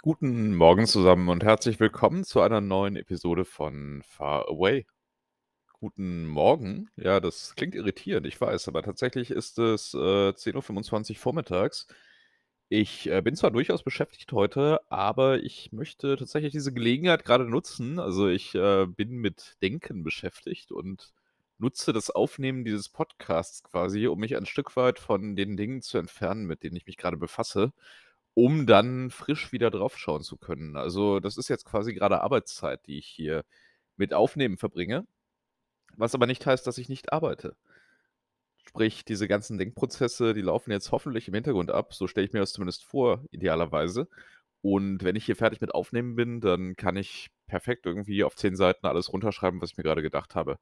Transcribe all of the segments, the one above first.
Guten Morgen zusammen und herzlich willkommen zu einer neuen Episode von Far Away. Guten Morgen. Ja, das klingt irritierend, ich weiß, aber tatsächlich ist es äh, 10.25 Uhr vormittags. Ich äh, bin zwar durchaus beschäftigt heute, aber ich möchte tatsächlich diese Gelegenheit gerade nutzen. Also ich äh, bin mit Denken beschäftigt und nutze das Aufnehmen dieses Podcasts quasi, um mich ein Stück weit von den Dingen zu entfernen, mit denen ich mich gerade befasse um dann frisch wieder draufschauen zu können. Also, das ist jetzt quasi gerade Arbeitszeit, die ich hier mit Aufnehmen verbringe, was aber nicht heißt, dass ich nicht arbeite. Sprich, diese ganzen Denkprozesse, die laufen jetzt hoffentlich im Hintergrund ab, so stelle ich mir das zumindest vor, idealerweise. Und wenn ich hier fertig mit Aufnehmen bin, dann kann ich perfekt irgendwie auf 10 Seiten alles runterschreiben, was ich mir gerade gedacht habe.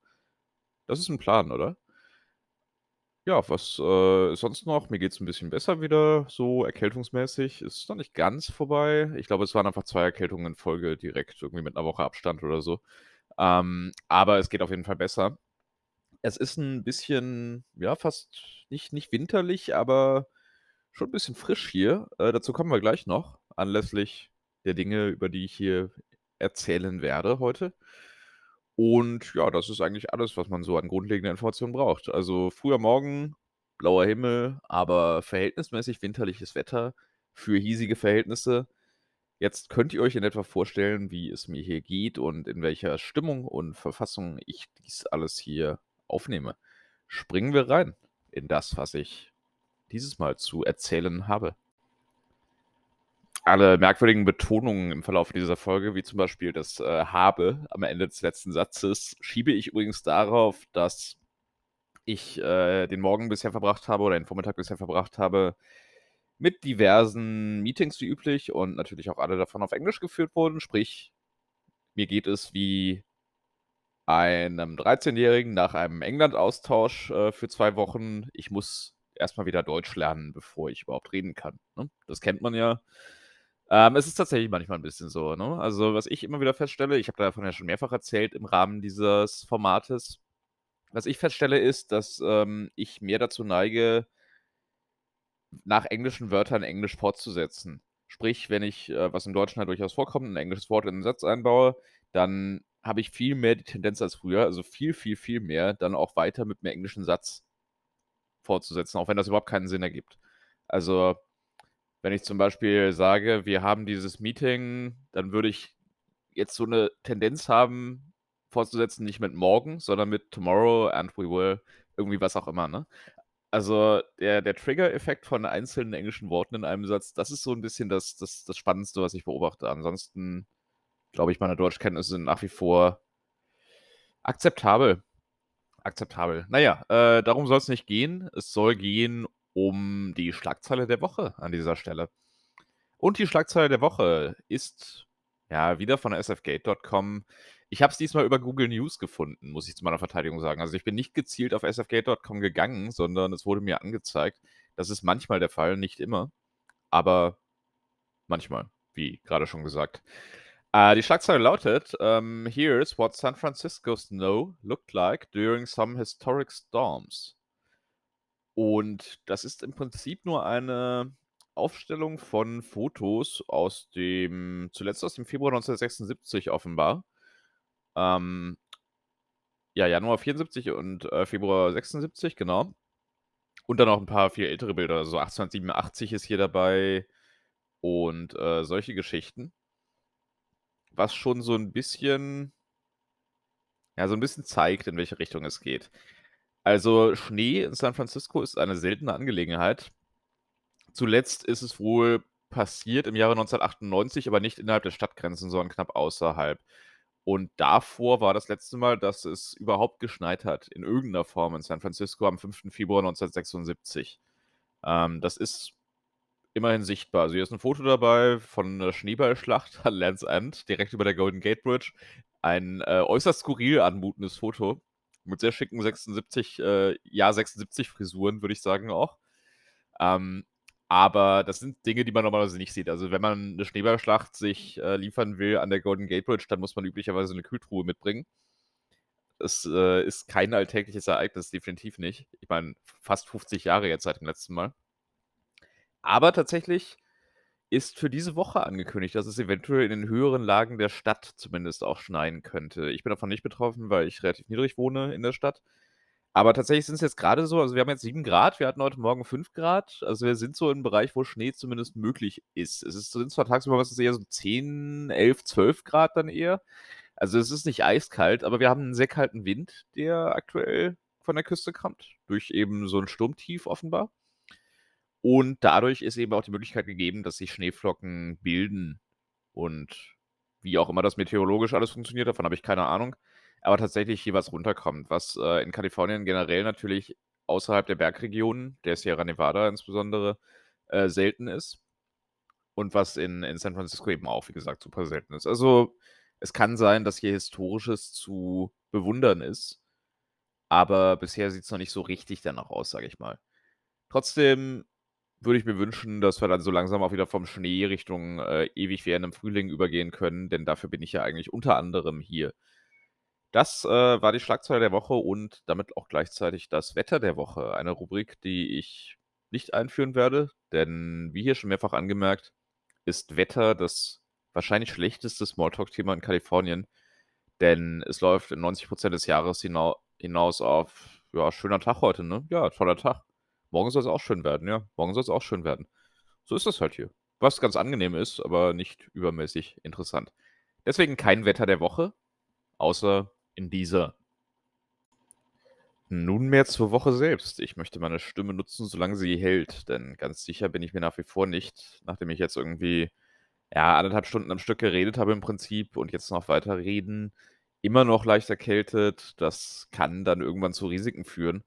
Das ist ein Plan, oder? Ja, was, äh, sonst noch? Mir geht's ein bisschen besser wieder, so erkältungsmäßig. Ist noch nicht ganz vorbei. Ich glaube, es waren einfach 2 Erkältungen in Folge direkt, irgendwie mit einer Woche Abstand oder so. Ähm, aber es geht auf jeden Fall besser. Es ist ein bisschen, ja, fast nicht nicht winterlich, aber schon ein bisschen frisch hier. Äh, dazu kommen wir gleich noch, anlässlich der Dinge, über die ich hier erzählen werde heute. Und ja, das ist eigentlich alles, was man so an grundlegender Informationen braucht. Also früher Morgen, blauer Himmel, aber verhältnismäßig winterliches Wetter für hiesige Verhältnisse. Jetzt könnt ihr euch in etwa vorstellen, wie es mir hier geht und in welcher Stimmung und Verfassung ich dies alles hier aufnehme. Springen wir rein in das, was ich dieses Mal zu erzählen habe alle merkwürdigen Betonungen im Verlauf dieser Folge, wie zum Beispiel das äh, habe am Ende des letzten Satzes, schiebe ich übrigens darauf, dass ich äh, den Morgen bisher verbracht habe oder den Vormittag bisher verbracht habe mit diversen Meetings wie üblich und natürlich auch alle davon auf Englisch geführt wurden. Sprich, mir geht es wie einem 13-Jährigen nach einem England-Austausch äh, für zwei Wochen. Ich muss erstmal wieder Deutsch lernen, bevor ich überhaupt reden kann. Ne? Das kennt man ja. Ähm, es ist tatsächlich manchmal ein bisschen so, ne? Also, was ich immer wieder feststelle, ich habe davon ja schon mehrfach erzählt im Rahmen dieses Formates. Was ich feststelle, ist, dass, ähm, ich mehr dazu neige nach englischen Wörtern Englisch fortzusetzen. Sprich, wenn ich, äh, was im Deutschen halt durchaus vorkommt, ein englisches Wort in 'nen Satz einbaue, dann habe ich viel mehr die Tendenz als früher, also viel, viel, viel mehr, dann auch weiter mit 'nem englischen Satz fortzusetzen, auch wenn das überhaupt keinen Sinn ergibt. Also wenn ich zum Beispiel sage, wir haben dieses Meeting, dann würde ich jetzt so eine Tendenz haben, fortzusetzen, nicht mit morgen, sondern mit tomorrow and we will, irgendwie was auch immer, ne? Also, der der Trigger-Effekt von einzelnen englischen Worten in einem Satz, das ist so ein bisschen das das das Spannendste, was ich beobachte. Ansonsten glaube ich, meine Deutschkenntnisse sind nach wie vor akzeptabel. Akzeptabel. Na ja, äh, darum es nicht gehen. Es soll gehen um die Schlagzeile der Woche an dieser Stelle. Und die Schlagzeile der Woche ist ja wieder von sfgate.com. Ich habe es diesmal über Google News gefunden, muss ich zu meiner Verteidigung sagen. Also ich bin nicht gezielt auf sfgate.com gegangen, sondern es wurde mir angezeigt. Das ist manchmal der Fall, nicht immer, aber manchmal, wie gerade schon gesagt. Äh, die Schlagzeile lautet: um, Here's what San Francisco's snow looked like during some historic storms. Und das ist im Prinzip nur eine Aufstellung von Fotos aus dem zuletzt aus dem Februar 1976 offenbar. Ähm ja, Januar 74 und, äh, Februar 76, genau. Und dann auch ein paar viel ältere Bilder, so 1887 ist hier dabei und, äh, solche Geschichten. Was schon so ein bisschen ja, so ein bisschen zeigt, in welche Richtung es geht. Also, Schnee in San Francisco ist eine seltene Angelegenheit. Zuletzt ist es wohl passiert im Jahre 1998, aber nicht innerhalb der Stadtgrenzen, sondern knapp außerhalb. Und davor war das letzte Mal, dass es überhaupt geschneit hat, in irgendeiner Form in San Francisco am 5. Februar 1976. Ähm, das ist immerhin sichtbar. Also, hier ist ein Foto dabei von 'ner Schneeballschlacht an Land's End, direkt über der Golden Gate Bridge. Ein, äh, äußerst skurril anmutendes Foto mit sehr schicken 76, äh, Jahr 76 Frisuren, würde ich sagen auch. Ähm, aber das sind Dinge, die man normalerweise nicht sieht. Also wenn man eine Schneeballschlacht sich äh, liefern will an der Golden Gate Bridge, dann muss man üblicherweise eine Kühltruhe mitbringen. Das äh, ist kein alltägliches Ereignis, definitiv nicht. Ich meine, fast 50 Jahre jetzt seit dem letzten Mal. Aber tatsächlich ist für diese Woche angekündigt, dass es eventuell in den höheren Lagen der Stadt zumindest auch schneien könnte. Ich bin davon nicht betroffen, weil ich relativ niedrig wohne in der Stadt. Aber tatsächlich sind es jetzt gerade so, also wir haben jetzt 7 Grad, wir hatten heute Morgen 5 Grad. Also wir sind so im Bereich, wo Schnee zumindest möglich ist. Es ist, sind zwar tagsüber was ist eher so 10, 11, 12 Grad dann eher. Also es ist nicht eiskalt, aber wir haben einen sehr kalten Wind, der aktuell von der Küste kommt, durch eben so ein Sturmtief offenbar. Und dadurch ist eben auch die Möglichkeit gegeben, dass sich Schneeflocken bilden. Und wie auch immer das meteorologisch alles funktioniert, davon habe ich keine Ahnung. Aber tatsächlich hier was runterkommt, was äh, in Kalifornien generell natürlich außerhalb der Bergregionen, der Sierra Nevada insbesondere, äh, selten ist. Und was in, in San Francisco eben auch, wie gesagt, super selten ist. Also es kann sein, dass hier Historisches zu bewundern ist. Aber bisher sieht es noch nicht so richtig danach aus, sage ich mal. Trotzdem würde ich mir wünschen, dass wir dann so langsam auch wieder vom Schnee Richtung äh, ewig währendem Frühling übergehen können, denn dafür bin ich ja eigentlich unter anderem hier. Das äh, war die Schlagzeile der Woche und damit auch gleichzeitig das Wetter der Woche. Eine Rubrik, die ich nicht einführen werde, denn wie hier schon mehrfach angemerkt, ist Wetter das wahrscheinlich schlechteste Smalltalk-Thema in Kalifornien, denn es läuft in 90% des Jahres hinau hinaus auf, ja, schöner Tag heute, ne? Ja, toller Tag. Morgen soll es auch schön werden, ja. Morgen soll es auch schön werden. So ist das halt hier. Was ganz angenehm ist, aber nicht übermäßig interessant. Deswegen kein Wetter der Woche, außer in dieser. Nunmehr zur Woche selbst. Ich möchte meine Stimme nutzen, solange sie hält, denn ganz sicher bin ich mir nach wie vor nicht, nachdem ich jetzt irgendwie ja, anderthalb Stunden am Stück geredet habe im Prinzip und jetzt noch weiter reden, immer noch leicht erkältet. Das kann dann irgendwann zu Risiken führen.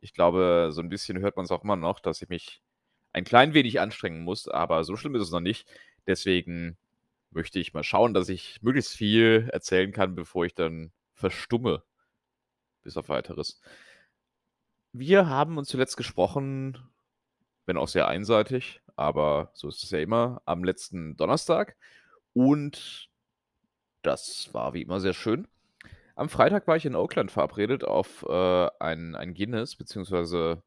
Ich glaube, so ein bisschen hört man es auch immer noch, dass ich mich ein klein wenig anstrengen muss, aber so schlimm ist es noch nicht. Deswegen möchte ich mal schauen, dass ich möglichst viel erzählen kann, bevor ich dann verstumme. Bis auf Weiteres. Wir haben uns zuletzt gesprochen, wenn auch sehr einseitig, aber so ist es ja immer, am letzten Donnerstag. Und das war wie immer sehr schön. Am Freitag war ich in Oakland verabredet auf äh, ein, ein Guinness, beziehungsweise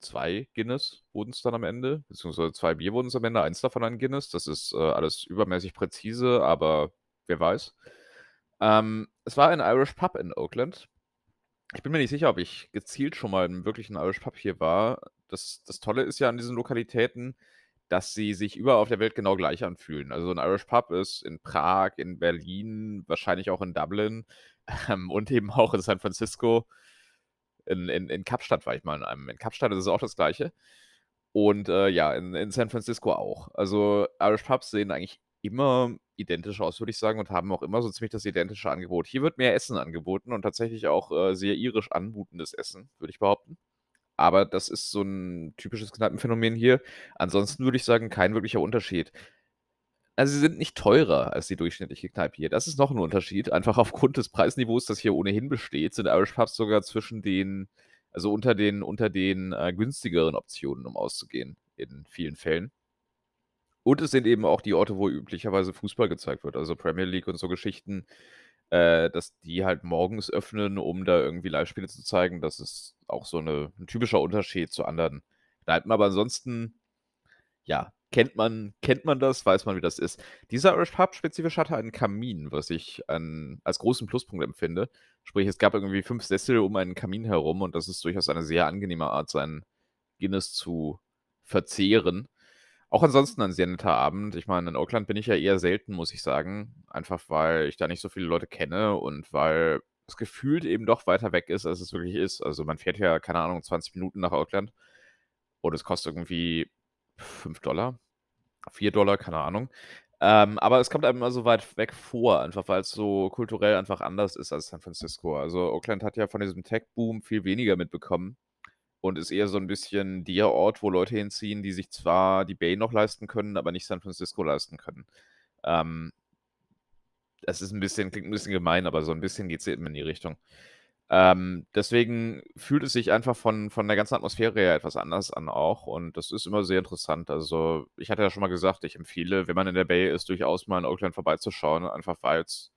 zwei Guinness wurden es dann am Ende, beziehungsweise zwei Bier wurden es am Ende, eins davon ein Guinness. Das ist äh, alles übermäßig präzise, aber wer weiß. Ähm, es war ein Irish Pub in Oakland. Ich bin mir nicht sicher, ob ich gezielt schon mal in wirklich ein Irish Pub hier war. Das, das Tolle ist ja an diesen Lokalitäten, dass sie sich überall auf der Welt genau gleich anfühlen. Also ein Irish Pub ist in Prag, in Berlin, wahrscheinlich auch in Dublin ähm, und eben auch in San Francisco. In, in, in Kapstadt war ich mal in einem. In Kapstadt ist es auch das gleiche. Und äh, ja, in, in San Francisco auch. Also Irish Pubs sehen eigentlich immer identisch aus, würde ich sagen, und haben auch immer so ziemlich das identische Angebot. Hier wird mehr Essen angeboten und tatsächlich auch äh, sehr irisch anmutendes Essen, würde ich behaupten. Aber das ist so ein typisches Kneipenphänomen hier. Ansonsten würde ich sagen, kein wirklicher Unterschied. Also, sie sind nicht teurer als die durchschnittliche Kneipe hier. Das ist noch ein Unterschied. Einfach aufgrund des Preisniveaus, das hier ohnehin besteht, sind Irish Pubs sogar zwischen den also unter den unter den, äh, günstigeren Optionen, um auszugehen in vielen Fällen. Und es sind eben auch die Orte, wo üblicherweise Fußball gezeigt wird, also Premier League und so Geschichten äh, dass die halt morgens öffnen, um da irgendwie Live-Spiele zu zeigen. Das ist auch so 'ne 'n typischer Unterschied zu anderen Kneipen. Aber ansonsten, ja, kennt man kennt man das, weiß man, wie das ist. Dieser Irish Pub spezifisch hatte einen Kamin, was ich an als großen Pluspunkt empfinde. Sprich, es gab irgendwie 5 Sessel um einen Kamin herum und das ist durchaus eine sehr angenehme Art, seinen Guinness zu verzehren. Auch ansonsten ein sehr netter Abend. Ich meine, in Oakland bin ich ja eher selten, muss ich sagen. Einfach weil ich da nicht so viele Leute kenne und weil es gefühlt eben doch weiter weg ist, als es wirklich ist. Also man fährt ja, keine Ahnung, 20 Minuten nach Oakland und es kostet irgendwie 5 Dollar, 4 Dollar, keine Ahnung. Ähm, aber es kommt einem immer so weit weg vor, einfach weil es so kulturell einfach anders ist als San Francisco. Also Oakland hat ja von diesem Tech-Boom viel weniger mitbekommen und ist eher so ein bisschen der Ort, wo Leute hinziehen, die sich zwar die Bay noch leisten können, aber nicht San Francisco leisten können. Ähm, das ist ein bisschen klingt ein bisschen gemein, aber so ein bisschen geht es eben in die Richtung. Ähm, deswegen fühlt es sich einfach von von der ganzen Atmosphäre her etwas anders an auch und das ist immer sehr interessant. Also, ich hatte ja schon mal gesagt, ich empfehle, wenn man in der Bay ist, durchaus mal in Oakland vorbeizuschauen, einfach weil's,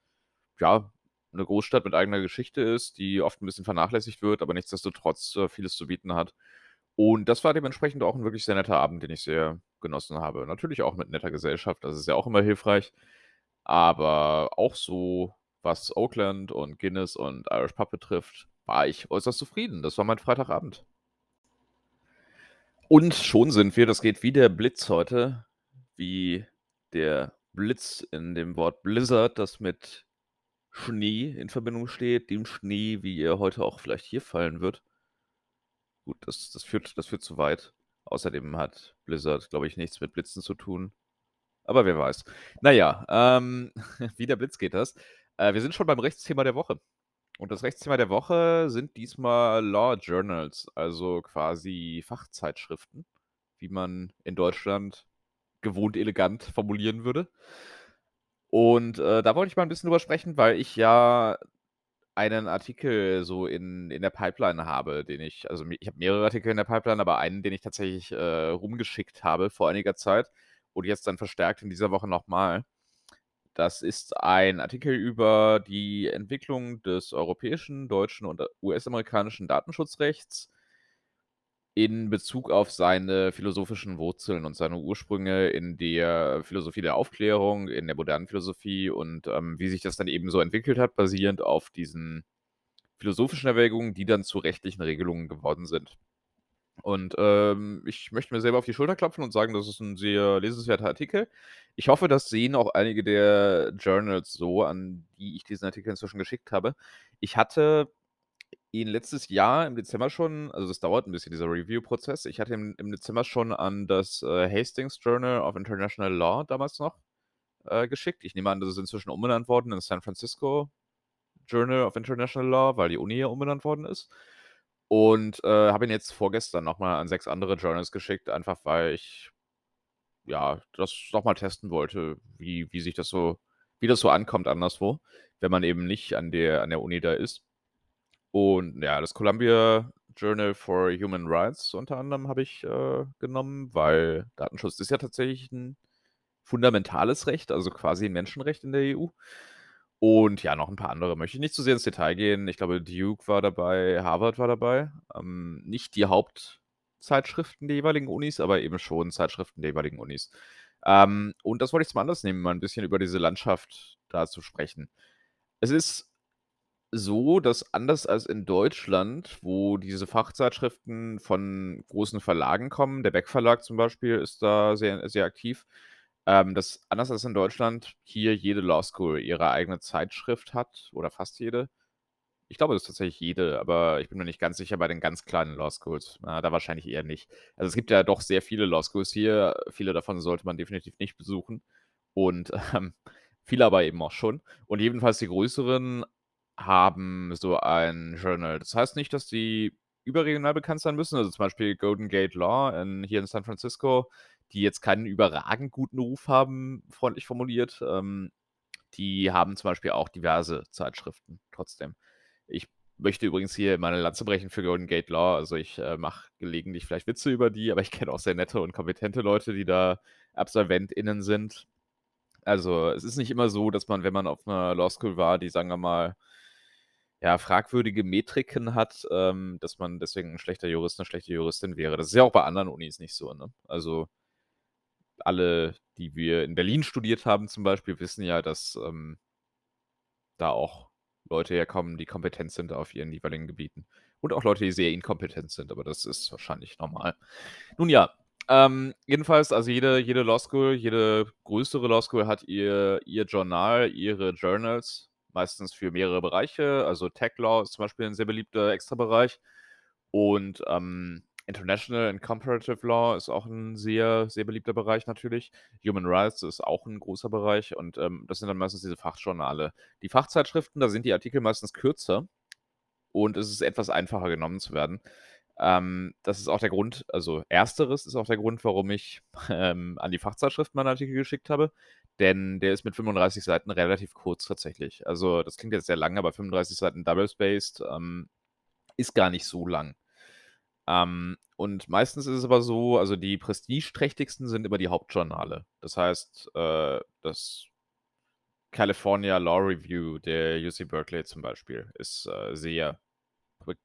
ja, eine Großstadt mit eigener Geschichte ist, die oft ein bisschen vernachlässigt wird, aber nichtsdestotrotz äh, vieles zu bieten hat. Und das war dementsprechend auch ein wirklich sehr netter Abend, den ich sehr genossen habe. Natürlich auch mit netter Gesellschaft, das ist ja auch immer hilfreich. Aber auch so, was Oakland und Guinness und Irish Pub betrifft, war ich äußerst zufrieden. Das war mein Freitagabend. Und schon sind wir, das geht wie der Blitz heute, wie der Blitz in dem Wort Blizzard, das mit Schnee in Verbindung steht, dem Schnee, wie er heute auch vielleicht hier fallen wird. Gut, das, das, führt, das führt zu weit. Außerdem hat Blizzard, glaube ich, nichts mit Blitzen zu tun. Aber wer weiß. Naja, ähm, wie der Blitz geht das. Äh, wir sind schon beim Rechtsthema der Woche. Und das Rechtsthema der Woche sind diesmal Law Journals, also quasi Fachzeitschriften, wie man in Deutschland gewohnt elegant formulieren würde. Und äh, da wollte ich mal ein bisschen drüber sprechen, weil ich ja einen Artikel so in, in der Pipeline habe, den ich, also ich habe mehrere Artikel in der Pipeline, aber einen, den ich tatsächlich äh, rumgeschickt habe vor einiger Zeit und jetzt dann verstärkt in dieser Woche nochmal. Das ist ein Artikel über die Entwicklung des europäischen, deutschen und US-amerikanischen Datenschutzrechts in Bezug auf seine philosophischen Wurzeln und seine Ursprünge in der Philosophie der Aufklärung, in der modernen Philosophie und ähm, wie sich das dann eben so entwickelt hat, basierend auf diesen philosophischen Erwägungen, die dann zu rechtlichen Regelungen geworden sind. Und ähm, ich möchte mir selber auf die Schulter klopfen und sagen, das ist ein sehr lesenswerter Artikel. Ich hoffe, das sehen auch einige der Journals so, an die ich diesen Artikel inzwischen geschickt habe. Ich hatte ihn letztes Jahr im Dezember schon, also das dauert ein bisschen, dieser Review-Prozess. Ich hatte ihn im Dezember schon an das äh, Hastings Journal of International Law damals noch äh, geschickt. Ich nehme an, das ist inzwischen umbenannt worden in San Francisco Journal of International Law, weil die Uni hier umbenannt worden ist. Und, äh, habe ihn jetzt vorgestern nochmal an sechs andere Journals geschickt, einfach weil ich, ja, das nochmal testen wollte, wie wie sich das so wie das so ankommt anderswo, wenn man eben nicht an der an der Uni da ist. Und ja, das Columbia Journal for Human Rights unter anderem habe ich, äh, genommen, weil Datenschutz ist ja tatsächlich ein fundamentales Recht, also quasi ein Menschenrecht in der EU. Und ja, noch ein paar andere. Möchte ich nicht zu sehr ins Detail gehen. Ich glaube, Duke war dabei, Harvard war dabei. Ähm, nicht die Hauptzeitschriften der jeweiligen Unis, aber eben schon Zeitschriften der jeweiligen Unis. Ähm, und das wollte ich zum Anlass nehmen, mal ein bisschen über diese Landschaft da zu sprechen. Es ist so, dass anders als in Deutschland, wo diese Fachzeitschriften von großen Verlagen kommen, der Beck Verlag zum Beispiel ist da sehr, sehr aktiv, ähm, dass anders als in Deutschland hier jede Law School ihre eigene Zeitschrift hat oder fast jede. Ich glaube, das ist tatsächlich jede, aber ich bin mir nicht ganz sicher bei den ganz kleinen Law Schools. Na, da wahrscheinlich eher nicht. Also es gibt ja doch sehr viele Law Schools hier. Viele davon sollte man definitiv nicht besuchen. Und ähm, viele aber eben auch schon. Und jedenfalls die größeren haben so ein Journal. Das heißt nicht, dass die überregional bekannt sein müssen. Also zum Beispiel Golden Gate Law in, hier in San Francisco die jetzt keinen überragend guten Ruf haben, freundlich formuliert. Ähm, die haben zum Beispiel auch diverse Zeitschriften trotzdem. Ich möchte übrigens hier meine Lanze brechen für Golden Gate Law. Also ich äh, mache gelegentlich vielleicht Witze über die, aber ich kenne auch sehr nette und kompetente Leute, die da AbsolventInnen sind. Also es ist nicht immer so, dass man, wenn man auf einer Law School war, die, sagen wir mal, ja, fragwürdige Metriken hat, ähm, dass man deswegen ein schlechter Jurist, eine schlechte Juristin wäre. Das ist ja auch bei anderen Unis nicht so, ne? Also alle, die wir in Berlin studiert haben zum Beispiel, wissen ja, dass ähm, da auch Leute herkommen, die kompetent sind auf ihren jeweiligen Gebieten. Und auch Leute, die sehr inkompetent sind, aber das ist wahrscheinlich normal. Nun ja, ähm, jedenfalls, also jede, jede Law School, jede größere Law School hat ihr, ihr Journal, ihre Journals, meistens für mehrere Bereiche. Also Tech Law ist zum Beispiel ein sehr beliebter Extrabereich. Und ähm, International and Comparative Law ist auch ein sehr, sehr beliebter Bereich natürlich. Human Rights ist auch ein großer Bereich und ähm, das sind dann meistens diese Fachjournale. Die Fachzeitschriften, da sind die Artikel meistens kürzer und es ist etwas einfacher genommen zu werden. Ähm, das ist auch der Grund, also ersteres ist auch der Grund, warum ich ähm, an die Fachzeitschriften meinen Artikel geschickt habe, denn der ist mit 35 Seiten relativ kurz tatsächlich. Also das klingt jetzt sehr lang, aber 35 Seiten double-spaced ähm, ist gar nicht so lang. Ähm, und meistens ist es aber so, also die prestigeträchtigsten sind immer die Hauptjournale. Das heißt, äh, das California Law Review der UC Berkeley zum Beispiel ist äh, sehr,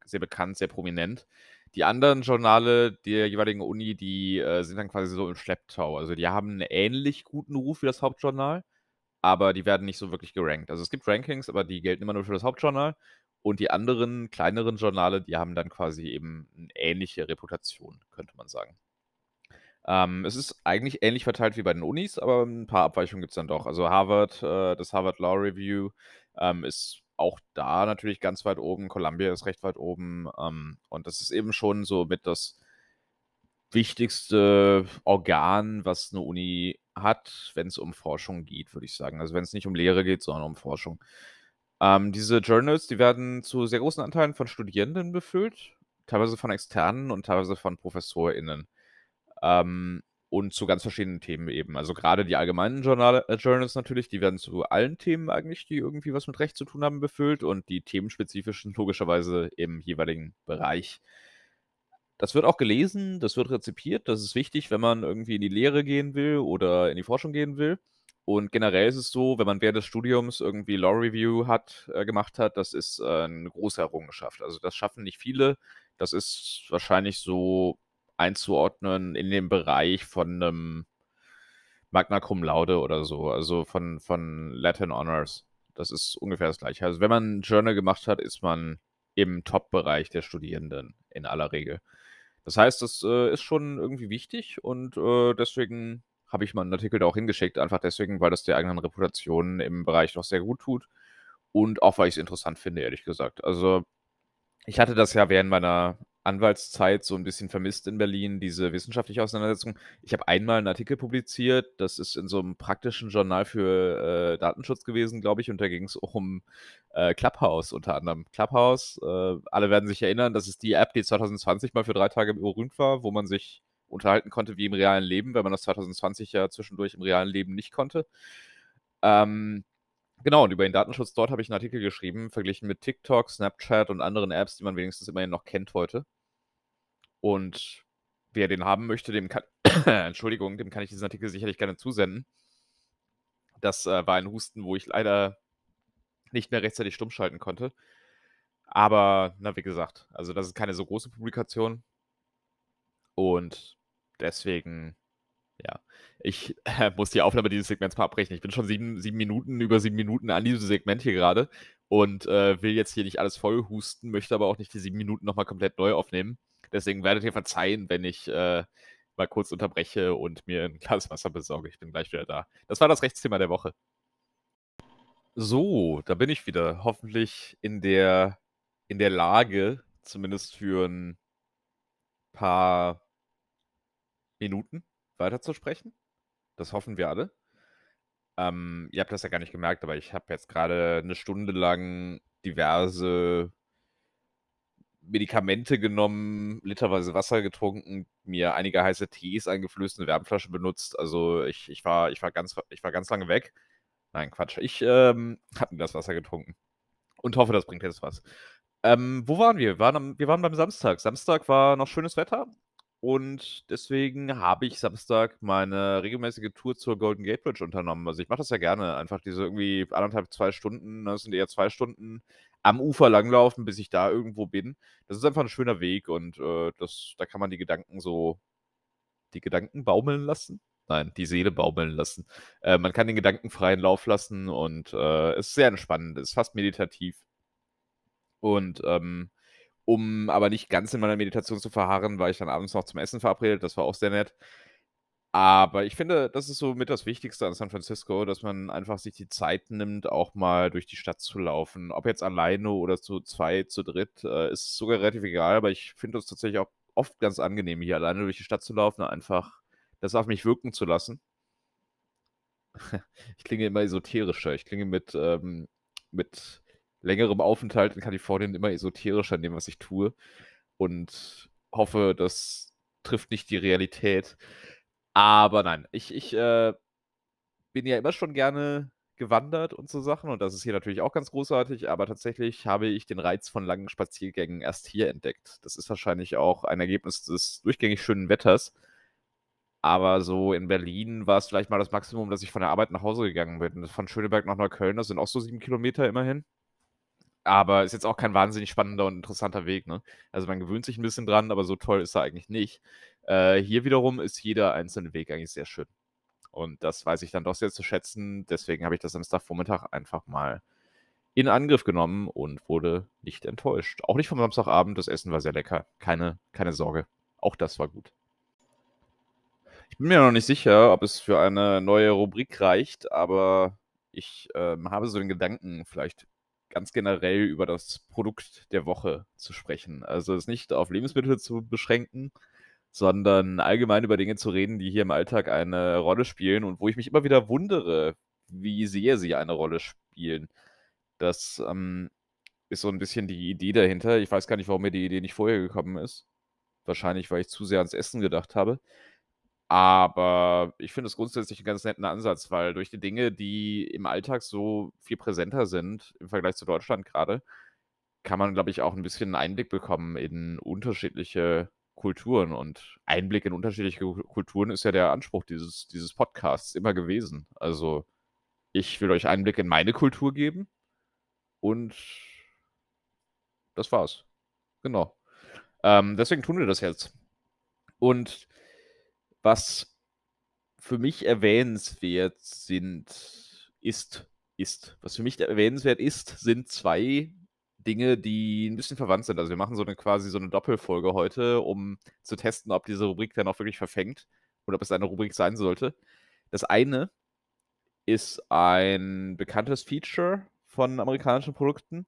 sehr bekannt, sehr prominent. die anderen Journale der jeweiligen Uni, die, äh, sind dann quasi so im Schlepptau. Also, die haben 'n ähnlich guten Ruf wie das Hauptjournal, aber die werden nicht so wirklich gerankt. Also, es gibt Rankings, aber die gelten immer nur für das Hauptjournal und die anderen kleineren Journale, die haben dann quasi eben 'ne ähnliche Reputation, könnte man sagen. Ähm, es ist eigentlich ähnlich verteilt wie bei den Unis, aber 'n paar Abweichungen gibt's dann doch. Also, Harvard äh, das Harvard Law Review, ähm, ist auch da natürlich ganz weit oben. Columbia ist recht weit oben, ähm, und das ist eben schon so mit das wichtigste Organ, was 'ne Uni hat, wenn's um Forschung geht, würde ich sagen. Also, wenn's nicht um Lehre geht, sondern um Forschung. Ähm, diese Journals, die werden zu sehr großen Anteilen von Studierenden befüllt, teilweise von Externen und teilweise von ProfessorInnen. Ähm, und zu ganz verschiedenen Themen eben. Also, grade die allgemeinen Journale äh, Journals natürlich, die werden zu allen Themen eigentlich, die irgendwie was mit Recht zu tun haben, befüllt und die themenspezifischen logischerweise im jeweiligen Bereich. Das wird auch gelesen, das wird rezipiert. Das ist wichtig, wenn man irgendwie in die Lehre gehen will oder in die Forschung gehen will. Und generell ist es so, wenn man während des Studiums irgendwie Law Review hat äh, gemacht hat, das ist, äh, 'ne große Errungenschaft. Also, das schaffen nicht viele. Das ist wahrscheinlich so einzuordnen in dem Bereich von 'nem Magna Cum Laude oder so, also, von von Latin Honors. Das ist ungefähr das Gleiche. Also, wenn man 'n Journal gemacht hat, ist man im Top-Bereich der Studierenden in aller Regel. Das heißt, das, äh, ist schon irgendwie wichtig und, äh, deswegen habe ich meinen Artikel da auch hingeschickt, einfach deswegen, weil das der eigenen Reputation im Bereich doch sehr gut tut und auch, weil ich's interessant finde, ehrlich gesagt. Also, ich hatte das ja während meiner Anwaltszeit so 'n bisschen vermisst in Berlin, diese wissenschaftliche Auseinandersetzung. Ich habe einmal 'n Artikel publiziert, das ist in so 'nem praktischen Journal für, äh, Datenschutz gewesen, glaube ich, und da ging's um, äh, Clubhouse unter anderem. Clubhouse, äh, alle werden sich erinnern, das ist die App, die 2020 mal für 3 Tage berühmt war, wo man sich unterhalten konnte wie im realen Leben, weil man das 2020 ja zwischendurch im realen Leben nicht konnte. Ähm, genau, und über den Datenschutz dort habe ich 'n Artikel geschrieben, verglichen mit TikTok, Snapchat und anderen Apps, die man wenigstens immerhin noch kennt heute. Und wer den haben möchte, dem kann Entschuldigung, dem kann ich diesen Artikel sicherlich gerne zusenden. Das, äh, war ein Husten, wo ich leider nicht mehr rechtzeitig stumm schalten konnte. Aber, na, wie gesagt, also, das ist keine so große Publikation. Und deswegen, ja, ich, äh, muss die Aufnahme dieses Segments mal abbrechen. Ich bin schon 7 7 Minuten über 7 Minuten an diesem Segment hier grade und, äh, will jetzt hier nicht alles vollhusten, möchte aber auch nicht die 7 Minuten noch mal komplett neu aufnehmen. Deswegen werdet ihr verzeihen, wenn ich, äh, mal kurz unterbreche und mir 'n Glas Wasser besorge. Ich bin gleich wieder da. Das war das Rechtsthema der Woche. So, da bin ich wieder. Hoffentlich in der in der Lage, zumindest für 'n paar Minuten weiterzusprechen. Das hoffen wir alle. Ähm, ihr habt das ja gar nicht gemerkt, aber ich habe jetzt grade 'ne Stunde lang diverse Medikamente genommen, literweise Wasser getrunken, mir einige heiße Tees eingeflößt, 'ne Wärmflasche benutzt. Also, ich ich war ich war ganz ich war ganz lange weg. Nein, Quatsch. Ich, ähm, habe 'n Glas Wasser getrunken und hoffe, das bringt jetzt was. Ähm, wo waren wir? Wir waren am wir waren beim Samstag. Samstag war noch schönes Wetter und deswegen habe ich Samstag meine regelmäßige Tour zur Golden Gate Bridge unternommen. Also, ich mache das ja gerne, einfach diese irgendwie 1 1/2, 2 Stunden, das sind eher 2 Stunden am Ufer langlaufen, bis ich da irgendwo bin. Das ist einfach 'n schöner Weg und, äh, das da kann man die Gedanken so die Gedanken baumeln lassen? Nein, die Seele baumeln lassen. Äh, man kann den Gedanken freien Lauf lassen und, äh, ist sehr entspannend, ist fast meditativ. Und, ähm, um aber nicht ganz in meiner Meditation zu verharren, war ich dann abends noch zum Essen verabredet. Das war auch sehr nett. Aber ich finde, das ist so mit das Wichtigste an San Francisco, dass man einfach sich die Zeit nimmt, auch mal durch die Stadt zu laufen. Ob jetzt alleine oder zu zweit, zu dritt, äh, ist sogar relativ egal, aber ich finde das tatsächlich auch oft ganz angenehm, hier alleine durch die Stadt zu laufen, einfach das auf mich wirken zu lassen. Ich klinge immer esoterischer. Ich klinge mit, ähm mit längerem Aufenthalt in Kalifornien immer esoterischer in dem, was ich tue und hoffe, das trifft nicht die Realität. Aber nein, ich ich, äh, bin ja immer schon gerne gewandert und so Sachen und das ist hier natürlich auch ganz großartig, aber tatsächlich habe ich den Reiz von langen Spaziergängen erst hier entdeckt. Das ist wahrscheinlich auch ein Ergebnis des durchgängig schönen Wetters. Aber so in Berlin war's vielleicht mal das Maximum, dass ich von der Arbeit nach Hause gegangen bin. Von Schöneberg nach Neukölln, das sind auch so 7 Kilometer immerhin. Aber ist jetzt auch kein wahnsinnig spannender und interessanter Weg, ne? Also, man gewöhnt sich ein bisschen dran, aber so toll ist er eigentlich nicht. Äh, hier wiederum ist jeder einzelne Weg eigentlich sehr schön. Und das weiß ich dann doch sehr zu schätzen. Deswegen habe ich das Samstagvormittag einfach mal in Angriff genommen und wurde nicht enttäuscht. Auch nicht vom Samstagabend, das Essen war sehr lecker. Keine keine Sorge. Auch das war gut. Ich bin mir noch nicht sicher, ob es für eine neue Rubrik reicht, aber ich, ähm, habe so den Gedanken, vielleicht ganz generell über das Produkt der Woche zu sprechen. Also, es nicht auf Lebensmittel zu beschränken, sondern allgemein über Dinge zu reden, die hier im Alltag eine Rolle spielen und wo ich mich immer wieder wundere, wie sehr sie eine Rolle spielen. Das, ähm, ist so ein bisschen die Idee dahinter. Ich weiß gar nicht, warum mir die Idee nicht vorher gekommen ist. Wahrscheinlich, weil ich zu sehr ans Essen gedacht habe. Aber ich finde es grundsätzlich 'n ganz netten Ansatz, weil durch die Dinge, die im Alltag so viel präsenter sind im Vergleich zu Deutschland gerade, kann man, glaube ich, auch ein bisschen Einblick bekommen in unterschiedliche Kulturen. Und Einblick in unterschiedliche Ku Kulturen ist ja der Anspruch dieses dieses Podcasts immer gewesen. Also, ich will euch Einblick in meine Kultur geben und das war's. Genau. Ähm, deswegen tun wir das jetzt. Und was für mich erwähnenswert sind ist ist was für mich erwähnenswert ist, sind 2 Dinge, die ein bisschen verwandt sind. Also, wir machen so eine quasi so eine Doppelfolge heute, um zu testen, ob diese Rubrik dann auch wirklich verfängt oder ob es eine Rubrik sein sollte. Das eine ist ein bekanntes Feature von amerikanischen Produkten,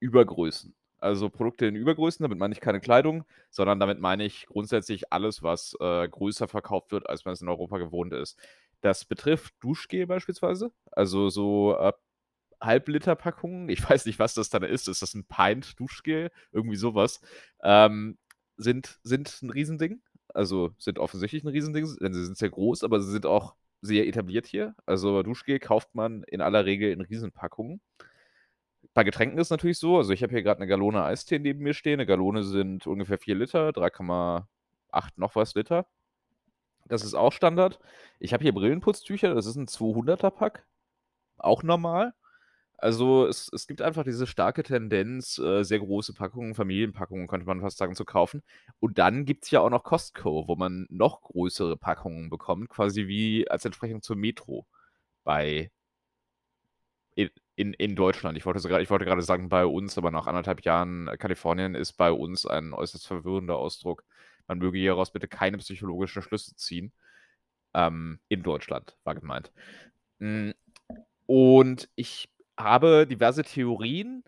Übergrößen. Also Produkte in Übergrößen, damit meine ich keine Kleidung, sondern damit meine ich grundsätzlich alles, was, äh, größer verkauft wird, als man es in Europa gewohnt ist. Das betrifft Duschgel beispielsweise, also so, äh, Halbliter-Packungen. Ich weiß nicht, was das dann ist. Ist das ein Pint Duschgel? Irgendwie sowas. Ähm, sind sind 'n Riesending. Also, sind offensichtlich ein Riesending, denn sie sind sehr groß, aber sie sind auch sehr etabliert hier. Also, Duschgel kauft man in aller Regel in Riesenpackungen. Bei Getränken ist es natürlich so, also ich habe hier gerade eine Gallone Eistee neben mir stehen. Eine Gallone sind ungefähr 4 Liter, 3,8 noch was Liter. Das ist auch Standard. Ich habe hier Brillenputztücher, das ist ein 200er Pack, auch normal. Also, es es gibt einfach diese starke Tendenz, äh, sehr große Packungen, Familienpackungen, könnte man fast sagen, zu kaufen. Und dann gibt es ja auch noch Costco, wo man noch größere Packungen bekommt, quasi wie als Entsprechung zur Metro bei in in Deutschland. Ich wollte sogar ich wollte gerade sagen bei uns, aber nach anderthalb Jahren äh, Kalifornien ist bei uns ein äußerst verwirrender Ausdruck. Man möge hieraus bitte keine psychologischen Schlüsse ziehen. Ähm, in Deutschland, war gemeint. Hm, und ich habe diverse Theorien,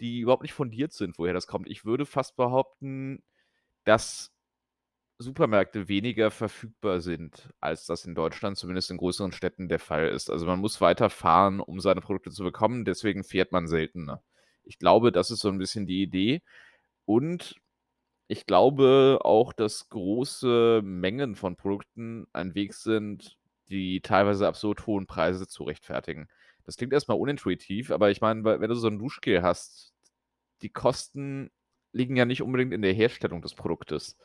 die überhaupt nicht fundiert sind, woher das kommt. Ich würde fast behaupten, dass Supermärkte weniger verfügbar sind, als das in Deutschland zumindest in größeren Städten der Fall ist. Also, man muss weiter fahren, um seine Produkte zu bekommen, deswegen fährt man seltener. Ich glaube, das ist so ein bisschen die Idee. Und ich glaube auch, dass große Mengen von Produkten ein Weg sind, die teilweise absurd hohen Preise zu rechtfertigen. Das klingt erstmal unintuitiv, aber ich meine, wenn du so 'n Duschgel hast, die Kosten liegen ja nicht unbedingt in der Herstellung des Produktes?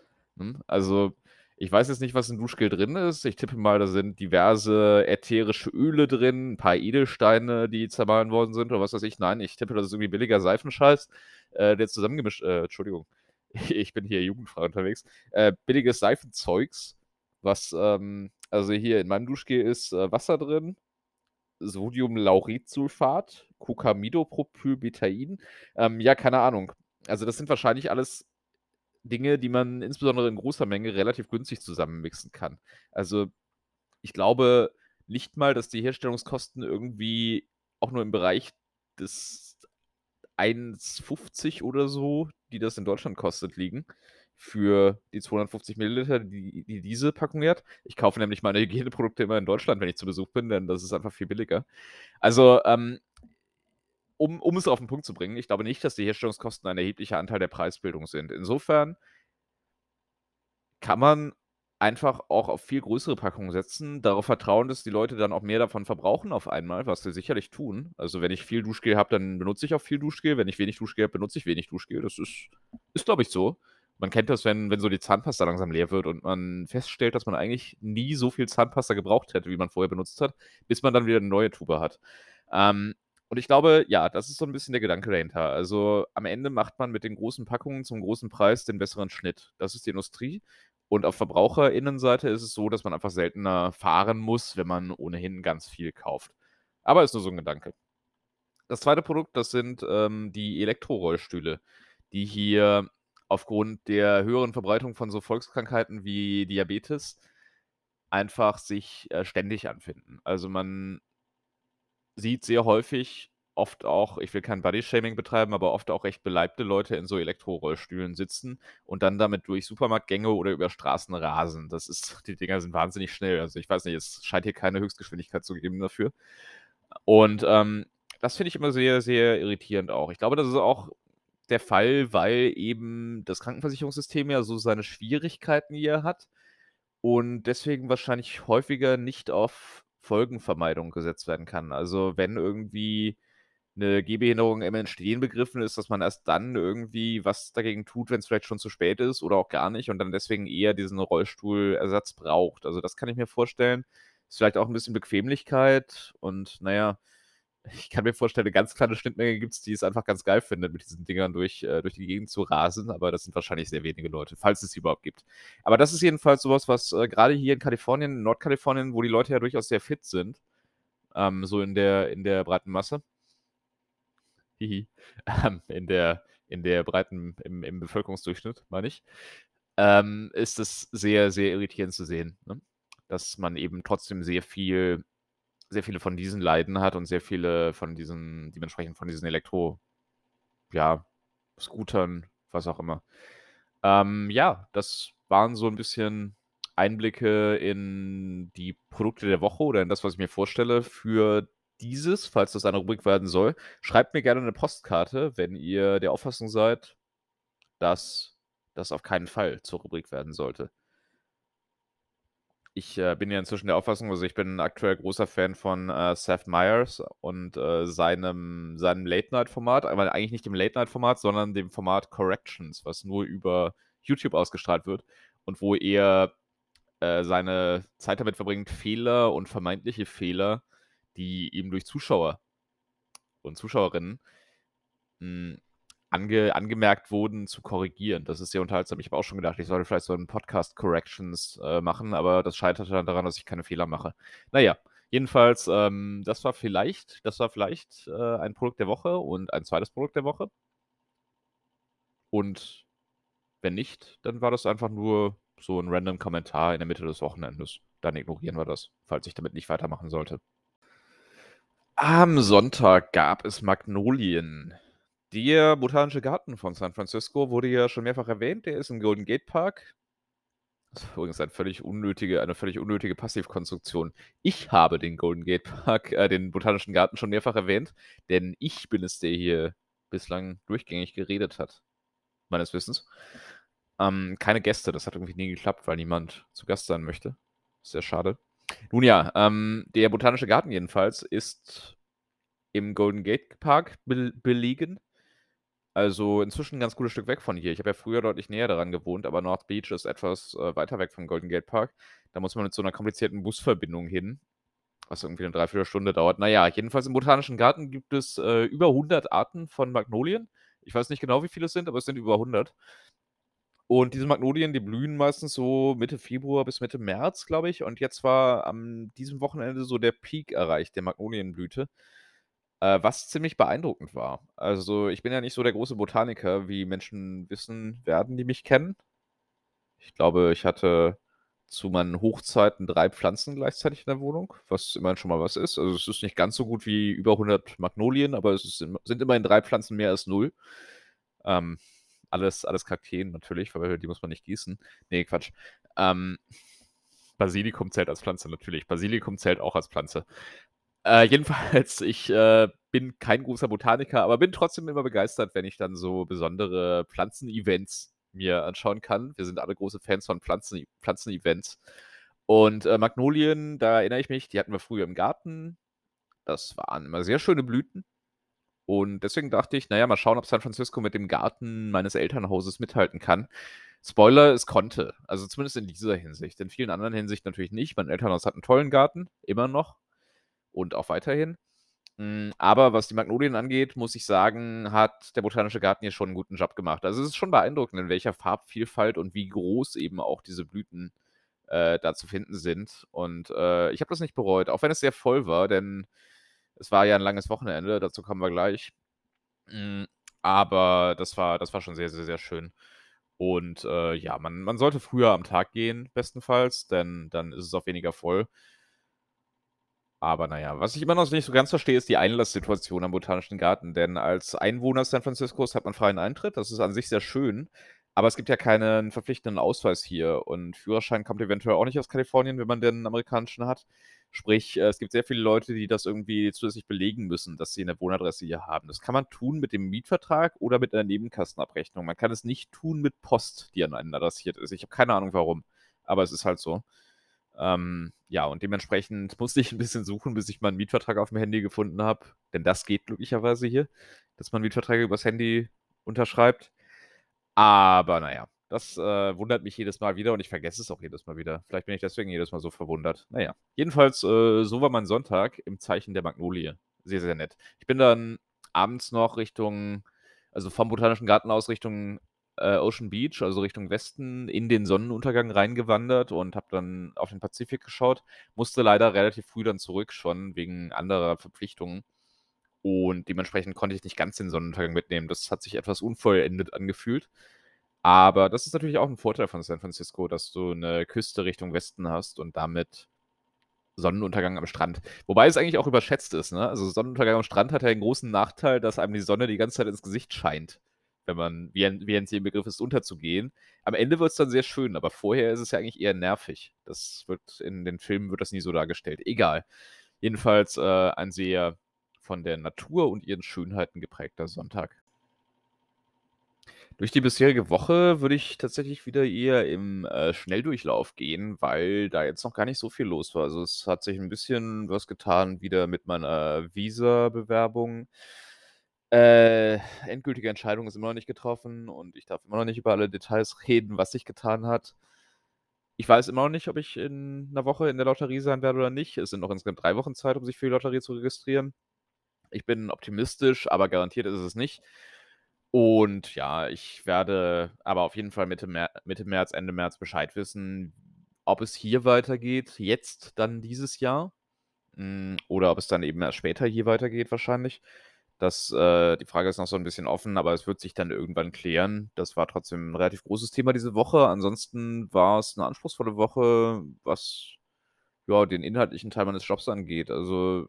Also, ich weiß jetzt nicht, was in Duschgel drin ist. Ich tippe mal, da sind diverse ätherische Öle drin, 'n paar Edelsteine, die zermahlen worden sind oder was weiß ich. Nein, ich tippe, das ist irgendwie billiger Seifenscheiß, äh, der zusammengemischt äh, Entschuldigung, ich bin hier jugendfrei unterwegs. Äh, billiges Seifenzeugs, was, ähm also, hier in meinem Duschgel ist, äh, Wasser drin, Sodiumlauritsulfat, Cocamidopropylbetain. Ähm, ja, keine Ahnung. Also, das sind wahrscheinlich alles Dinge, die man insbesondere in großer Menge relativ günstig zusammenmixen kann. Also, ich glaube nicht mal, dass die Herstellungskosten irgendwie auch nur im Bereich des 1,50 oder so, die das in Deutschland kostet, liegen für die 250 Milliliter, die die diese Packung hat. Ich kaufe nämlich meine Hygieneprodukte immer in Deutschland, wenn ich zu Besuch bin, denn das ist einfach viel billiger. Also, ähm, um um es auf den Punkt zu bringen, ich glaube nicht, dass die Herstellungskosten ein erheblicher Anteil der Preisbildung sind. Insofern kann man einfach auch auf viel größere Packungen setzen, darauf vertrauen, dass die Leute dann auch mehr davon verbrauchen auf einmal, was sie sicherlich tun. Also, wenn ich viel Duschgel habe, dann benutze ich auch viel Duschgel. Wenn ich wenig Duschgel habe, benutze ich wenig Duschgel. Das ist ist, glaube ich, so. Man kennt das, wenn wenn so die Zahnpasta langsam leer wird und man feststellt, dass man eigentlich nie so viel Zahnpasta gebraucht hätte, wie man vorher benutzt hat, bis man dann wieder 'ne neue Tube hat. Ähm, Und ich glaube, ja, das ist so ein bisschen der Gedanke dahinter. Also, am Ende macht man mit den großen Packungen zum großen Preis den besseren Schnitt. Das ist die Industrie. Und auf VerbraucherInnenseite ist es so, dass man einfach seltener fahren muss, wenn man ohnehin ganz viel kauft. Aber ist nur so ein Gedanke. Das zweite Produkt, das sind ähm, die Elektrorollstühle, die hier aufgrund der höheren Verbreitung von so Volkskrankheiten wie Diabetes einfach sich äh, ständig anfinden. Also man sieht sehr häufig, oft auch, ich will kein Bodyshaming betreiben, aber oft auch recht beleibte Leute in so Elektrorollstühlen sitzen und dann damit durch Supermarktgänge oder über Straßen rasen. Das ist, die Dinger sind wahnsinnig schnell. Also ich weiß nicht, es scheint hier keine Höchstgeschwindigkeit zu geben dafür. Und ähm, das finde ich immer sehr, sehr irritierend auch. Ich glaube, das ist auch der Fall, weil eben das Krankenversicherungssystem ja so seine Schwierigkeiten hier hat und deswegen wahrscheinlich häufiger nicht auf Folgenvermeidung gesetzt werden kann. Also wenn irgendwie eine Gehbehinderung im Entstehen begriffen ist, dass man erst dann irgendwie was dagegen tut, wenn es vielleicht schon zu spät ist oder auch gar nicht und dann deswegen eher diesen Rollstuhlersatz braucht. Also das kann ich mir vorstellen. Ist vielleicht auch ein bisschen Bequemlichkeit und naja, ich kann mir vorstellen, eine ganz kleine Schnittmenge gibt es, die es einfach ganz geil findet, mit diesen Dingern durch, äh, durch die Gegend zu rasen, aber das sind wahrscheinlich sehr wenige Leute, falls es sie überhaupt gibt. Aber das ist jedenfalls sowas, was äh, gerade hier in Kalifornien, in Nordkalifornien, wo die Leute ja durchaus sehr fit sind, ähm, so in der, in der breiten Masse, hihi, ähm, in der, in der breiten, im, im Bevölkerungsdurchschnitt, meine ich, ähm, ist es sehr, sehr irritierend zu sehen, ne? dass man eben trotzdem sehr viel sehr viele von diesen Leiden hat und sehr viele von diesen dementsprechend von diesen Elektro ja, Scootern, was auch immer. Ähm, ja, das waren so ein bisschen Einblicke in die Produkte der Woche oder in das, was ich mir vorstelle für dieses, falls das eine Rubrik werden soll. Schreibt mir gerne eine Postkarte, wenn ihr der Auffassung seid, dass das auf keinen Fall zur Rubrik werden sollte. Ich äh, bin ja inzwischen der Auffassung, also ich bin aktuell großer Fan von äh, Seth Meyers und äh, seinem, seinem Late-Night-Format, aber eigentlich nicht dem Late-Night-Format, sondern dem Format Corrections, was nur über YouTube ausgestrahlt wird und wo er äh, seine Zeit damit verbringt, Fehler und vermeintliche Fehler, die ihm durch Zuschauer und Zuschauerinnen mh, hm, ange, angemerkt wurden, zu korrigieren. Das ist sehr unterhaltsam. Ich habe auch schon gedacht, ich sollte vielleicht so einen Podcast Corrections äh, machen, aber das scheiterte dann daran, dass ich keine Fehler mache. Naja, jedenfalls, ähm, das war vielleicht, das war vielleicht äh, ein Produkt der Woche und ein zweites Produkt der Woche. Und wenn nicht, dann war das einfach nur so ein random Kommentar in der Mitte des Wochenendes. Dann ignorieren wir das, falls ich damit nicht weitermachen sollte. Am Sonntag gab es Magnolien. Der Botanische Garten von San Francisco wurde ja schon mehrfach erwähnt. Der ist im Golden Gate Park. Das ist übrigens eine völlig unnötige, eine völlig unnötige Passivkonstruktion. Ich habe den Golden Gate Park, äh, den Botanischen Garten schon mehrfach erwähnt, denn ich bin es, der hier bislang durchgängig geredet hat. Meines Wissens. Ähm, keine Gäste, das hat irgendwie nie geklappt, weil niemand zu Gast sein möchte. Sehr schade. Nun ja, ähm, der Botanische Garten jedenfalls ist im Golden Gate Park be belegen. Also, inzwischen 'n ganz gutes Stück weg von hier. Ich habe ja früher deutlich näher daran gewohnt, aber North Beach ist etwas, äh, weiter weg vom Golden Gate Park. Da muss man mit so einer komplizierten Busverbindung hin, was irgendwie 'ne Dreiviertelstunde dauert. Na ja, jedenfalls im Botanischen Garten gibt es, äh, über 100 Arten von Magnolien. Ich weiß nicht genau, wie viele es sind, aber es sind über 100. Und diese Magnolien, die blühen meistens so Mitte Februar bis Mitte März, glaube ich. Und jetzt war am diesem Wochenende so der Peak erreicht der Magnolienblüte äh, was ziemlich beeindruckend war. Also, ich bin ja nicht so der große Botaniker, wie Menschen wissen werden, die mich kennen. Ich glaube, ich hatte zu meinen Hochzeiten drei Pflanzen gleichzeitig in der Wohnung, was immerhin schon mal was ist. Also, es ist nicht ganz so gut wie über 100 Magnolien, aber es ist, sind immerhin drei Pflanzen mehr als null. Ähm, alles, alles Kakteen natürlich, weil die muss man nicht gießen. Nee, Quatsch. Ähm, Basilikum zählt als Pflanze natürlich. Basilikum zählt auch als Pflanze. Äh, jedenfalls, ich äh, bin kein großer Botaniker, aber bin trotzdem immer begeistert, wenn ich dann so besondere Pflanzen-Events mir anschauen kann. Wir sind alle große Fans von Pflanzen, Pflanzen-Events. Und äh, Magnolien, da erinnere ich mich, die hatten wir früher im Garten. Das waren immer sehr schöne Blüten. Und deswegen dachte ich, naja, mal schauen, ob San Francisco mit dem Garten meines Elternhauses mithalten kann. Spoiler, es konnte. Also zumindest in dieser Hinsicht. In vielen anderen Hinsichten natürlich nicht. Mein Elternhaus hat einen tollen Garten, immer noch und auch weiterhin. Hm, aber was die Magnolien angeht, muss ich sagen, hat der Botanische Garten hier schon 'n guten Job gemacht. Also, es ist schon beeindruckend, in welcher Farbvielfalt und wie groß eben auch diese Blüten, äh, da zu finden sind. Und, äh, ich habe das nicht bereut, auch wenn es sehr voll war, denn es war ja 'n langes Wochenende, dazu kommen wir gleich. Hm, aber das war das war schon sehr, sehr, sehr schön. Und, äh, ja, man man sollte früher am Tag gehen, bestenfalls, denn dann ist es auch weniger voll. Aber na ja, was ich immer noch nicht so ganz verstehe, ist die Einlasssituation am Botanischen Garten, denn als Einwohner San Franciscos hat man freien Eintritt. Das ist an sich sehr schön, aber es gibt ja keinen verpflichtenden Ausweis hier und Führerschein kommt eventuell auch nicht aus Kalifornien, wenn man denn 'n amerikanischen hat. Sprich, äh, es gibt sehr viele Leute, die das irgendwie zusätzlich belegen müssen, dass sie 'ne Wohnadresse hier haben. Das kann man tun mit dem Mietvertrag oder mit 'ner Nebenkostenabrechnung. Man kann es nicht tun mit Post, die an einen adressiert ist. Ich habe keine Ahnung warum, aber es ist halt so. Ähm, ja, und dementsprechend musste ich 'n bisschen suchen, bis ich mal 'n Mietvertrag aufm Handy gefunden habe, denn das geht glücklicherweise hier, dass man Mietverträge übers Handy unterschreibt. Aber na ja, das, äh, wundert mich jedes Mal wieder und ich vergesse es auch jedes Mal wieder. Vielleicht bin ich deswegen jedes Mal so verwundert. Na ja, jedenfalls, äh, so war mein Sonntag im Zeichen der Magnolie. Sehr, sehr nett. Ich bin dann abends noch Richtung also, vom Botanischen Garten aus Richtung, äh, Ocean Beach, also, Richtung Westen in den Sonnenuntergang reingewandert und habe dann auf den Pazifik geschaut. Musste leider relativ früh dann zurück schon wegen anderer Verpflichtungen und dementsprechend konnte ich nicht ganz den Sonnenuntergang mitnehmen. Das hat sich etwas unvollendet angefühlt. Aber das ist natürlich auch 'n Vorteil von San Francisco, dass du 'ne Küste Richtung Westen hast und damit Sonnenuntergang am Strand. Wobei es eigentlich auch überschätzt ist, ne? Also, Sonnenuntergang am Strand hat ja den großen Nachteil, dass einem die Sonne die ganze Zeit ins Gesicht scheint, wenn man während sie im Begriff ist, unterzugehen. Am Ende wird's dann sehr schön, aber vorher ist es ja eigentlich eher nervig. Das wird in den Filmen wird das nie so dargestellt. Egal. Jedenfalls, äh, ein sehr von der Natur und ihren Schönheiten geprägter Sonntag. Durch die bisherige Woche würde ich tatsächlich wieder eher im, äh, Schnelldurchlauf gehen, weil da jetzt noch gar nicht so viel los war. Also, es hat sich 'n bisschen was getan wieder mit meiner Visabewerbung. Äh, endgültige Entscheidung ist immer noch nicht getroffen und ich darf immer noch nicht über alle Details reden, was sich getan hat. Ich weiß immer noch nicht, ob ich in 'ner Woche in der Lotterie sein werde oder nicht. Es sind noch insgesamt 3 Wochen Zeit, um sich für die Lotterie zu registrieren. Ich bin optimistisch, aber garantiert ist es nicht. Und ja, ich werde aber auf jeden Fall Mitte Mer Mitte März, Ende März Bescheid wissen, ob es hier weitergeht, jetzt dann dieses Jahr, hm, oder ob es dann eben erst später hier weitergeht wahrscheinlich. Das äh, die Frage ist noch so 'n bisschen offen, aber es wird sich dann irgendwann klären. Das war trotzdem 'n relativ großes Thema diese Woche. Ansonsten war's 'ne anspruchsvolle Woche, was, ja, den inhaltlichen Teil meines Jobs angeht. Also,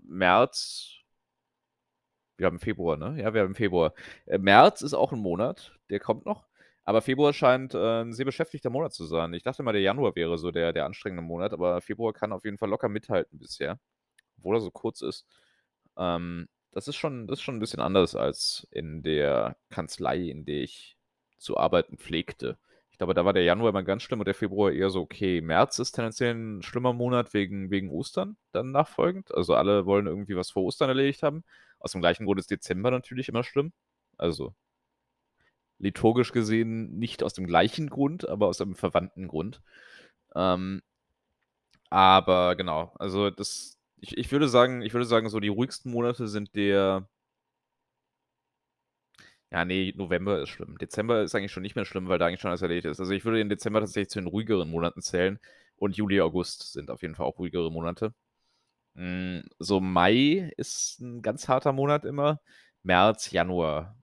März wir haben Februar, ne? Ja, wir haben Februar. Äh, März ist auch 'n Monat, der kommt noch, aber Februar scheint, äh, 'n sehr beschäftigter Monat zu sein. Ich dachte mal, der Januar wäre so der der anstrengende Monat, aber Februar kann auf jeden Fall locker mithalten bisher, obwohl er so kurz ist. Ähm, das ist schon das ist schon 'n bisschen anders als in der Kanzlei, in der ich zu arbeiten pflegte. Ich glaube, da war der Januar immer ganz schlimm und der Februar eher so okay. März ist tendenziell 'n schlimmer Monat wegen wegen Ostern dann nachfolgend. Also, alle wollen irgendwie was vor Ostern erledigt haben. Aus dem gleichen Grund ist Dezember natürlich immer schlimm. Also liturgisch gesehen nicht aus dem gleichen Grund, aber aus einem verwandten Grund. Ähm aber genau, also das ich ich würde sagen ich würde sagen, so die ruhigsten Monate sind der Ja, ne, November ist schlimm. Dezember ist eigentlich schon nicht mehr schlimm, weil da eigentlich schon alles erledigt ist. Also, ich würde den Dezember tatsächlich zu den ruhigeren Monaten zählen und Juli, August sind auf jeden Fall auch ruhigere Monate. Hm, so Mai ist 'n ganz harter Monat immer. März, Januar,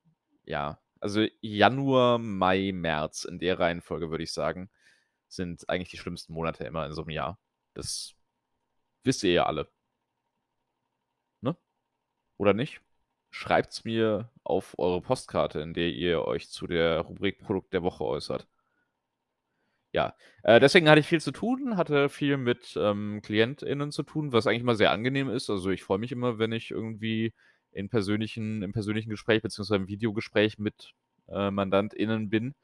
ja. Also, Januar, Mai, März in der Reihenfolge, würde ich sagen, sind eigentlich die schlimmsten Monate immer in so 'nem Jahr. Das wisst ihr ja alle. Oder nicht? Schreibt's mir auf eure Postkarte, in der ihr euch zu der Rubrik Produkt der Woche äußert. Ja, äh, deswegen hatte ich viel zu tun, hatte viel mit, ähm, KlientInnen zu tun, was eigentlich immer sehr angenehm ist. Also, ich freue mich immer, wenn ich irgendwie in persönlichen im persönlichen Gespräch beziehungsweise im Videogespräch mit, äh, MandantInnen bin,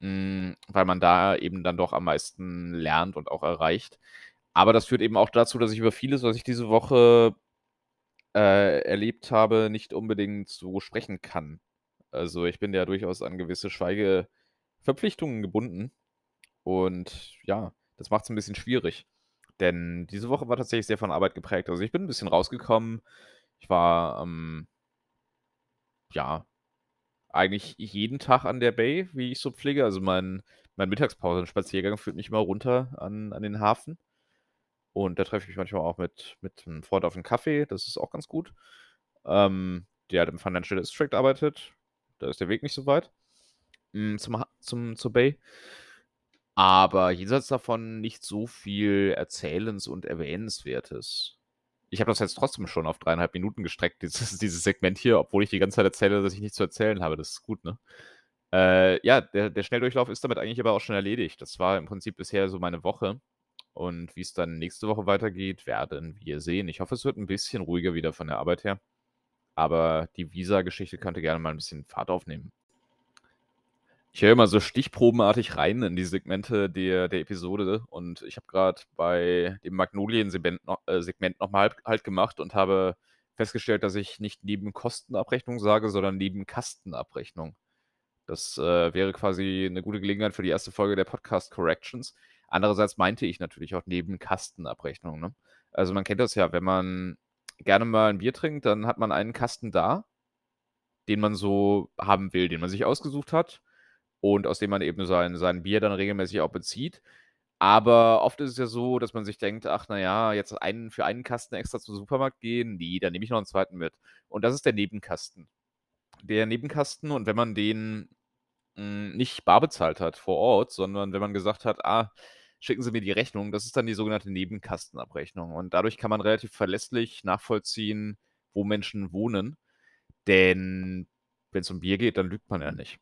hm, weil man da eben dann doch am meisten lernt und auch erreicht. Aber das führt eben auch dazu, dass ich über vieles, was ich diese Woche, äh, erlebt habe, nicht unbedingt so sprechen kann. Also, ich bin ja durchaus an gewisse Schweigeverpflichtungen gebunden und ja, das macht's 'n bisschen schwierig. Denn diese Woche war tatsächlich sehr von Arbeit geprägt. Also, ich bin 'n bisschen rausgekommen. Ich war, ähm ja, eigentlich jeden Tag an der Bay, wie ich so pflege. Also, mein mein Mittagspausenspaziergang führt mich immer runter an an den Hafen. Und da treffe ich mich manchmal auch mit mit 'nem Freund auf 'n Kaffee. Das ist auch ganz gut. Ähm, der halt im Financial District arbeitet. Da ist der Weg nicht so weit, hm, zum zum zur Bay. Aber jenseits davon nicht so viel Erzählens und Erwähnenswertes. Ich habe das jetzt trotzdem schon auf 3,5 Minuten gestreckt, dieses dieses Segment hier, obwohl ich die ganze Zeit erzähle, dass ich nichts zu erzählen habe. Das ist gut, ne? Äh, ja, der der Schnelldurchlauf ist damit eigentlich aber auch schon erledigt. Das war im Prinzip bisher so meine Woche. Und wie's dann nächste Woche weitergeht, werden wir sehen. Ich hoffe, es wird 'n bisschen ruhiger wieder von der Arbeit her. Aber die Visa-Geschichte könnte gerne mal 'n bisschen Fahrt aufnehmen. Ich höre immer so stichprobenartig rein in die Segmente der der Episode und ich habe grad bei dem Magnolien-Segment no äh, noch mal halt Halt gemacht und habe festgestellt, dass ich nicht Nebenkostenabrechnung sage, sondern Nebenkastenabrechnung. Das, äh, wäre quasi 'ne gute Gelegenheit für die 1. Folge der Podcast Corrections. Andererseits meinte ich natürlich auch Nebenkastenabrechnung, ne? Also, man kennt das ja, wenn man gerne mal 'n Bier trinkt, dann hat man einen Kasten da den man so haben will, den man sich ausgesucht hat und aus dem man eben sein sein Bier dann regelmäßig auch bezieht. Aber oft ist es ja so, dass man sich denkt: „Ach, na ja, jetzt einen für einen Kasten extra zum Supermarkt gehen? Ne, dann nehme ich noch 'n 2. mit.“ Und das ist der Nebenkasten. Der Nebenkasten und wenn man den, hm, nicht bar bezahlt hat vor Ort, sondern wenn man gesagt hat: „Ah, schicken Sie mir die Rechnung“, das ist dann die sogenannte Nebenkastenabrechnung. Und dadurch kann man relativ verlässlich nachvollziehen, wo Menschen wohnen. Denn wenn's um Bier geht, dann lügt man ja nicht.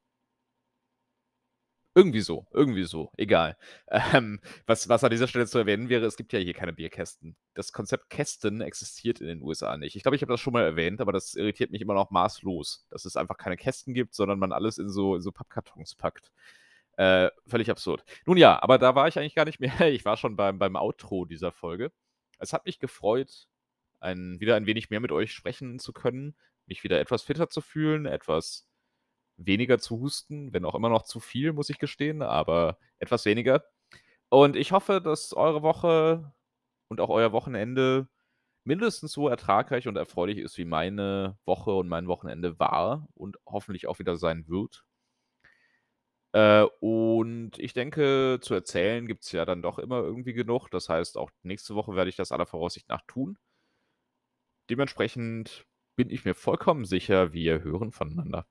Irgendwie so, irgendwie so, egal. Ähm, was was an dieser Stelle zu erwähnen wäre, es gibt ja hier keine Bierkästen. Das Konzept Kästen existiert in den USA nicht. Ich glaube, ich habe das schon mal erwähnt, aber das irritiert mich immer noch maßlos, dass es einfach keine Kästen gibt, sondern man alles in so in so Pappkartons packt. Äh, völlig absurd. Nun ja, aber da war ich eigentlich gar nicht mehr. Ich war schon beim beim Outro dieser Folge. Es hat mich gefreut, ein wieder ein wenig mehr mit euch sprechen zu können, mich wieder etwas fitter zu fühlen, etwas weniger zu husten, wenn auch immer noch zu viel, muss ich gestehen, aber etwas weniger. Und ich hoffe, dass eure Woche und auch euer Wochenende mindestens so ertragreich und erfreulich ist, wie meine Woche und mein Wochenende war und hoffentlich auch wieder sein wird. Äh, und ich denke, zu erzählen gibt's ja dann doch immer irgendwie genug. Das heißt, auch nächste Woche werde ich das aller Voraussicht nach tun. Dementsprechend bin ich mir vollkommen sicher, wir hören voneinander.